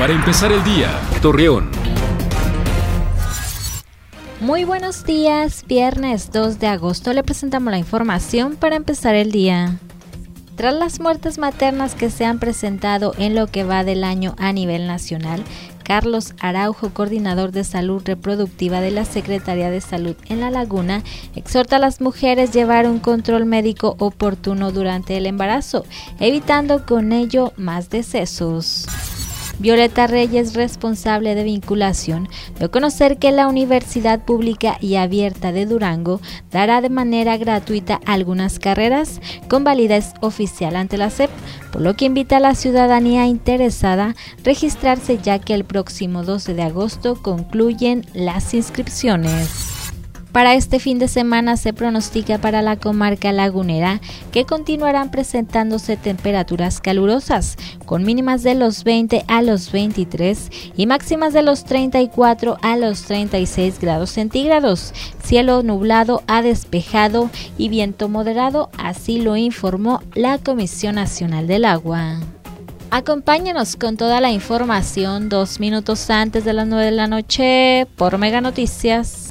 Para empezar el día, Torreón. Muy buenos días, viernes 2 de agosto le presentamos la información para empezar el día. Tras las muertes maternas que se han presentado en lo que va del año a nivel nacional, Carlos Araujo, coordinador de salud reproductiva de la Secretaría de Salud en La Laguna, exhorta a las mujeres llevar un control médico oportuno durante el embarazo, evitando con ello más decesos. Violeta Reyes, responsable de vinculación, dio conocer que la Universidad Pública y Abierta de Durango dará de manera gratuita algunas carreras con validez oficial ante la SEP, por lo que invita a la ciudadanía interesada a registrarse ya que el próximo 12 de agosto concluyen las inscripciones. Para este fin de semana se pronostica para la comarca lagunera que continuarán presentándose temperaturas calurosas, con mínimas de los 20 a los 23 y máximas de los 34 a los 36 grados centígrados. Cielo nublado a despejado y viento moderado, así lo informó la Comisión Nacional del Agua. Acompáñanos con toda la información dos minutos antes de las 9 de la noche por Mega Noticias.